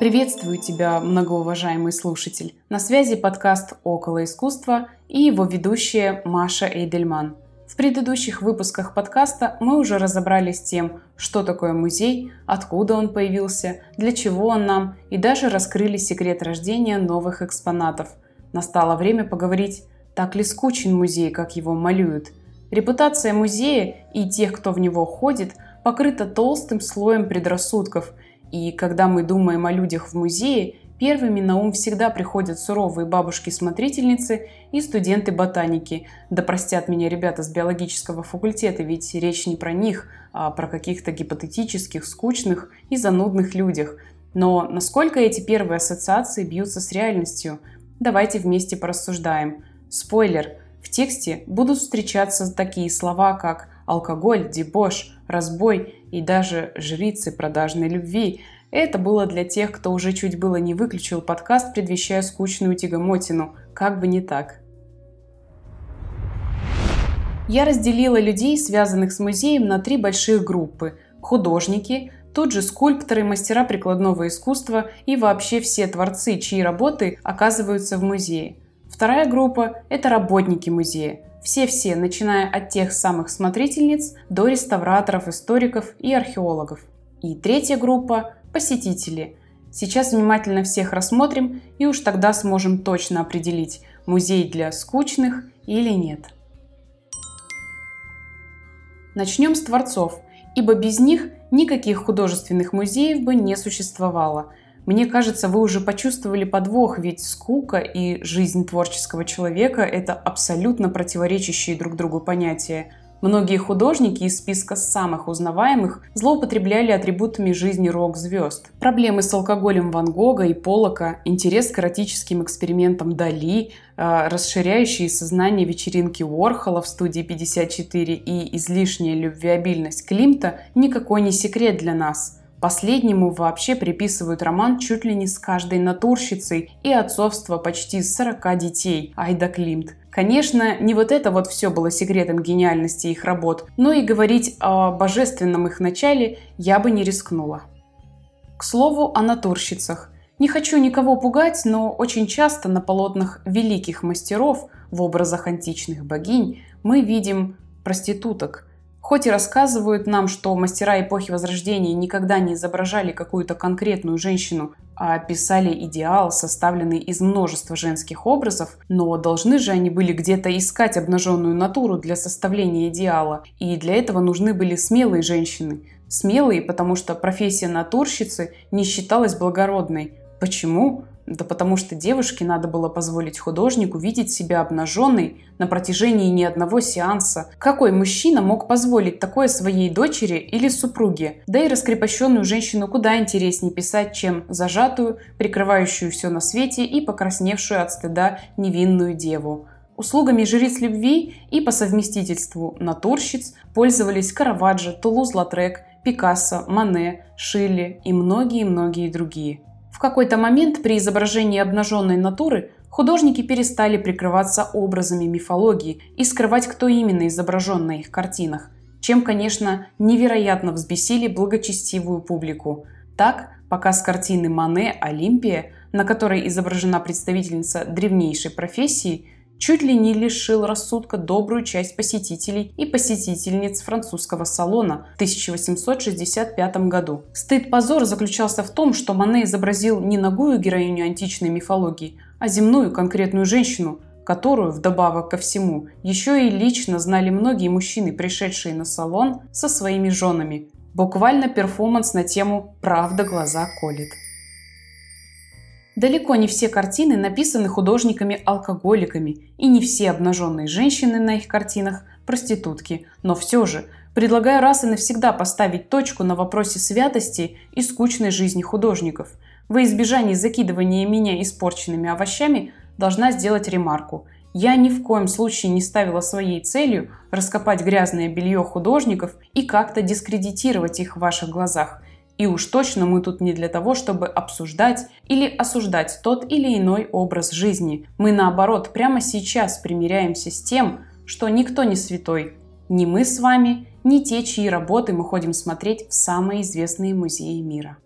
Приветствую тебя, многоуважаемый слушатель. На связи подкаст «Около искусства» и его ведущая Маша Эйдельман. В предыдущих выпусках подкаста мы уже разобрались с тем, что такое музей, откуда он появился, для чего он нам и даже раскрыли секрет рождения новых экспонатов. Настало время поговорить, так ли скучен музей, как его малюют. Репутация музея и тех, кто в него ходит, покрыта толстым слоем предрассудков – и когда мы думаем о людях в музее, первыми на ум всегда приходят суровые бабушки-смотрительницы и студенты-ботаники. Да простят меня ребята с биологического факультета, ведь речь не про них, а про каких-то гипотетических, скучных и занудных людях. Но насколько эти первые ассоциации бьются с реальностью? Давайте вместе порассуждаем. Спойлер. В тексте будут встречаться такие слова, как алкоголь, дебош, разбой и даже жрицы продажной любви. Это было для тех, кто уже чуть было не выключил подкаст, предвещая скучную тягомотину. Как бы не так. Я разделила людей, связанных с музеем, на три больших группы. Художники, тут же скульпторы, мастера прикладного искусства и вообще все творцы, чьи работы оказываются в музее. Вторая группа – это работники музея. Все-все, начиная от тех самых смотрительниц до реставраторов, историков и археологов. И третья группа – посетители. Сейчас внимательно всех рассмотрим и уж тогда сможем точно определить, музей для скучных или нет. Начнем с творцов, ибо без них никаких художественных музеев бы не существовало – мне кажется, вы уже почувствовали подвох, ведь скука и жизнь творческого человека – это абсолютно противоречащие друг другу понятия. Многие художники из списка самых узнаваемых злоупотребляли атрибутами жизни рок-звезд. Проблемы с алкоголем Ван Гога и Полока, интерес к эротическим экспериментам Дали, э, расширяющие сознание вечеринки Уорхола в студии 54 и излишняя любвеобильность Климта – никакой не секрет для нас – Последнему вообще приписывают роман чуть ли не с каждой натурщицей и отцовство почти 40 детей. Айда Климт. Конечно, не вот это вот все было секретом гениальности их работ, но и говорить о божественном их начале я бы не рискнула. К слову о натурщицах. Не хочу никого пугать, но очень часто на полотнах великих мастеров в образах античных богинь мы видим проституток – Хоть и рассказывают нам, что мастера эпохи Возрождения никогда не изображали какую-то конкретную женщину, а писали идеал, составленный из множества женских образов, но должны же они были где-то искать обнаженную натуру для составления идеала, и для этого нужны были смелые женщины. Смелые, потому что профессия натурщицы не считалась благородной. Почему? Да потому что девушке надо было позволить художнику видеть себя обнаженной на протяжении ни одного сеанса. Какой мужчина мог позволить такое своей дочери или супруге? Да и раскрепощенную женщину куда интереснее писать, чем зажатую, прикрывающую все на свете и покрасневшую от стыда невинную деву. Услугами жриц любви и по совместительству натурщиц пользовались Караваджо, Тулуз-Латрек, Пикассо, Мане, Шилли и многие-многие другие. В какой-то момент при изображении обнаженной натуры художники перестали прикрываться образами мифологии и скрывать, кто именно изображен на их картинах, чем, конечно, невероятно взбесили благочестивую публику. Так, показ картины Мане «Олимпия», на которой изображена представительница древнейшей профессии – чуть ли не лишил рассудка добрую часть посетителей и посетительниц французского салона в 1865 году. Стыд-позор заключался в том, что Мане изобразил не ногую героиню античной мифологии, а земную конкретную женщину, которую, вдобавок ко всему, еще и лично знали многие мужчины, пришедшие на салон со своими женами. Буквально перформанс на тему «Правда глаза колет». Далеко не все картины написаны художниками-алкоголиками, и не все обнаженные женщины на их картинах – проститутки. Но все же, предлагаю раз и навсегда поставить точку на вопросе святости и скучной жизни художников. Во избежание закидывания меня испорченными овощами должна сделать ремарку. Я ни в коем случае не ставила своей целью раскопать грязное белье художников и как-то дискредитировать их в ваших глазах – и уж точно мы тут не для того, чтобы обсуждать или осуждать тот или иной образ жизни. Мы наоборот прямо сейчас примиряемся с тем, что никто не святой. Ни мы с вами, ни те, чьи работы мы ходим смотреть в самые известные музеи мира.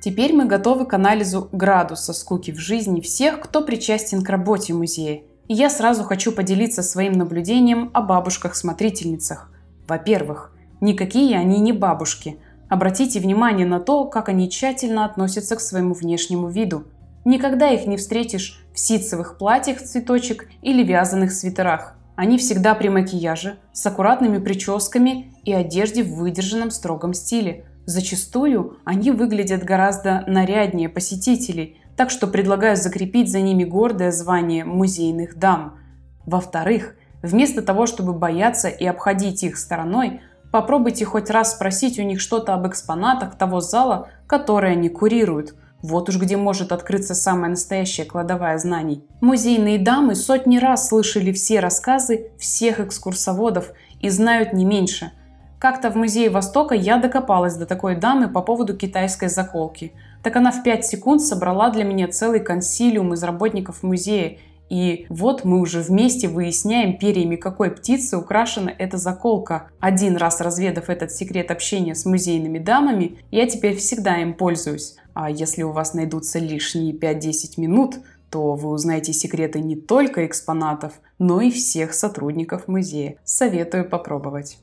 Теперь мы готовы к анализу градуса скуки в жизни всех, кто причастен к работе музея. И я сразу хочу поделиться своим наблюдением о бабушках-смотрительницах. Во-первых, никакие они не бабушки. Обратите внимание на то, как они тщательно относятся к своему внешнему виду. Никогда их не встретишь в ситцевых платьях цветочек или вязаных свитерах. Они всегда при макияже, с аккуратными прическами и одежде в выдержанном строгом стиле. Зачастую они выглядят гораздо наряднее посетителей, так что предлагаю закрепить за ними гордое звание музейных дам. Во-вторых, вместо того, чтобы бояться и обходить их стороной, попробуйте хоть раз спросить у них что-то об экспонатах того зала, который они курируют – вот уж где может открыться самая настоящая кладовая знаний. Музейные дамы сотни раз слышали все рассказы всех экскурсоводов и знают не меньше. Как-то в Музее Востока я докопалась до такой дамы по поводу китайской заколки. Так она в 5 секунд собрала для меня целый консилиум из работников музея и вот мы уже вместе выясняем, перьями какой птицы украшена эта заколка. Один раз разведав этот секрет общения с музейными дамами, я теперь всегда им пользуюсь. А если у вас найдутся лишние 5-10 минут, то вы узнаете секреты не только экспонатов, но и всех сотрудников музея. Советую попробовать.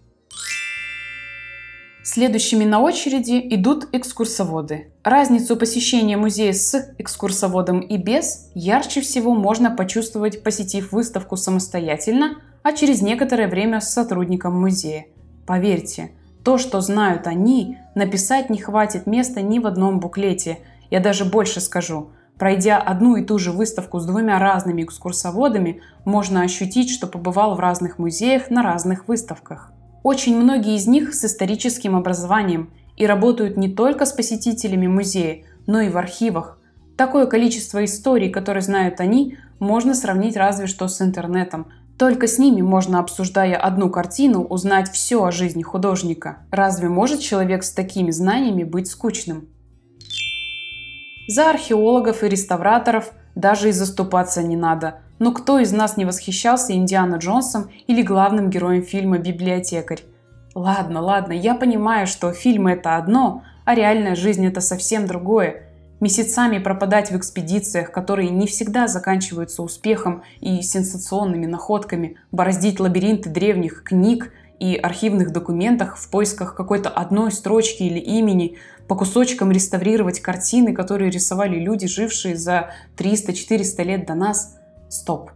Следующими на очереди идут экскурсоводы. Разницу посещения музея с экскурсоводом и без ярче всего можно почувствовать, посетив выставку самостоятельно, а через некоторое время с сотрудником музея. Поверьте, то, что знают они, написать не хватит места ни в одном буклете. Я даже больше скажу. Пройдя одну и ту же выставку с двумя разными экскурсоводами, можно ощутить, что побывал в разных музеях на разных выставках. Очень многие из них с историческим образованием и работают не только с посетителями музея, но и в архивах. Такое количество историй, которые знают они, можно сравнить разве что с интернетом. Только с ними можно, обсуждая одну картину, узнать все о жизни художника. Разве может человек с такими знаниями быть скучным? За археологов и реставраторов даже и заступаться не надо. Но кто из нас не восхищался Индиана Джонсом или главным героем фильма «Библиотекарь»? Ладно, ладно, я понимаю, что фильмы это одно, а реальная жизнь это совсем другое. Месяцами пропадать в экспедициях, которые не всегда заканчиваются успехом и сенсационными находками, бороздить лабиринты древних книг и архивных документах в поисках какой-то одной строчки или имени, по кусочкам реставрировать картины, которые рисовали люди, жившие за 300-400 лет до нас – Стоп.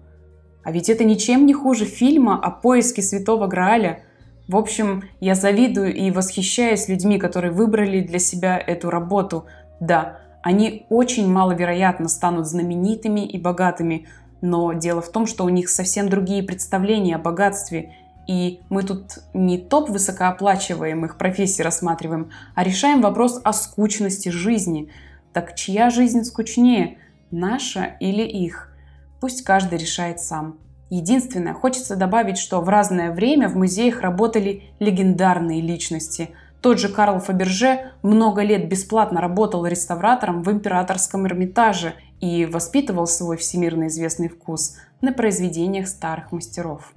А ведь это ничем не хуже фильма о поиске Святого Грааля. В общем, я завидую и восхищаюсь людьми, которые выбрали для себя эту работу. Да, они очень маловероятно станут знаменитыми и богатыми, но дело в том, что у них совсем другие представления о богатстве. И мы тут не топ высокооплачиваемых профессий рассматриваем, а решаем вопрос о скучности жизни. Так чья жизнь скучнее, наша или их? Пусть каждый решает сам. Единственное, хочется добавить, что в разное время в музеях работали легендарные личности. Тот же Карл Фаберже много лет бесплатно работал реставратором в императорском Эрмитаже и воспитывал свой всемирно известный вкус на произведениях старых мастеров.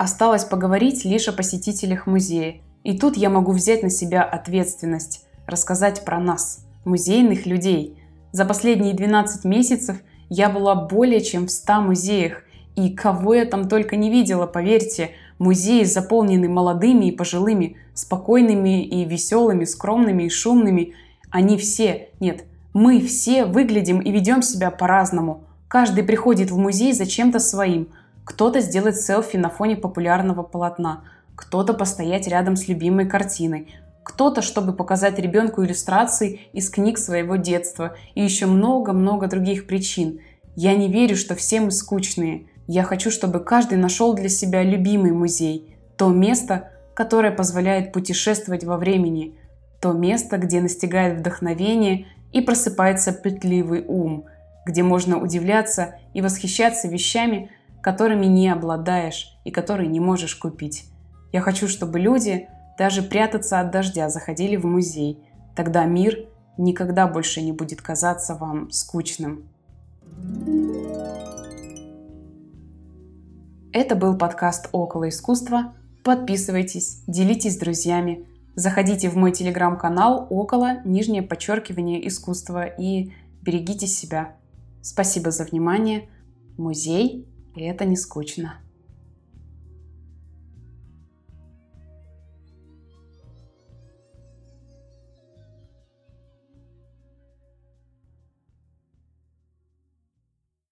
Осталось поговорить лишь о посетителях музея. И тут я могу взять на себя ответственность, рассказать про нас – музейных людей. За последние 12 месяцев я была более чем в 100 музеях, и кого я там только не видела, поверьте, музеи заполнены молодыми и пожилыми, спокойными и веселыми, скромными и шумными. Они все, нет, мы все выглядим и ведем себя по-разному. Каждый приходит в музей за чем-то своим. Кто-то сделать селфи на фоне популярного полотна, кто-то постоять рядом с любимой картиной, кто-то, чтобы показать ребенку иллюстрации из книг своего детства и еще много-много других причин. Я не верю, что все мы скучные. Я хочу, чтобы каждый нашел для себя любимый музей. То место, которое позволяет путешествовать во времени. То место, где настигает вдохновение и просыпается пытливый ум. Где можно удивляться и восхищаться вещами, которыми не обладаешь и которые не можешь купить. Я хочу, чтобы люди даже прятаться от дождя заходили в музей. Тогда мир никогда больше не будет казаться вам скучным. Это был подкаст «Около искусства». Подписывайтесь, делитесь с друзьями, Заходите в мой телеграм-канал около нижнее подчеркивание искусства и берегите себя. Спасибо за внимание. Музей – это не скучно.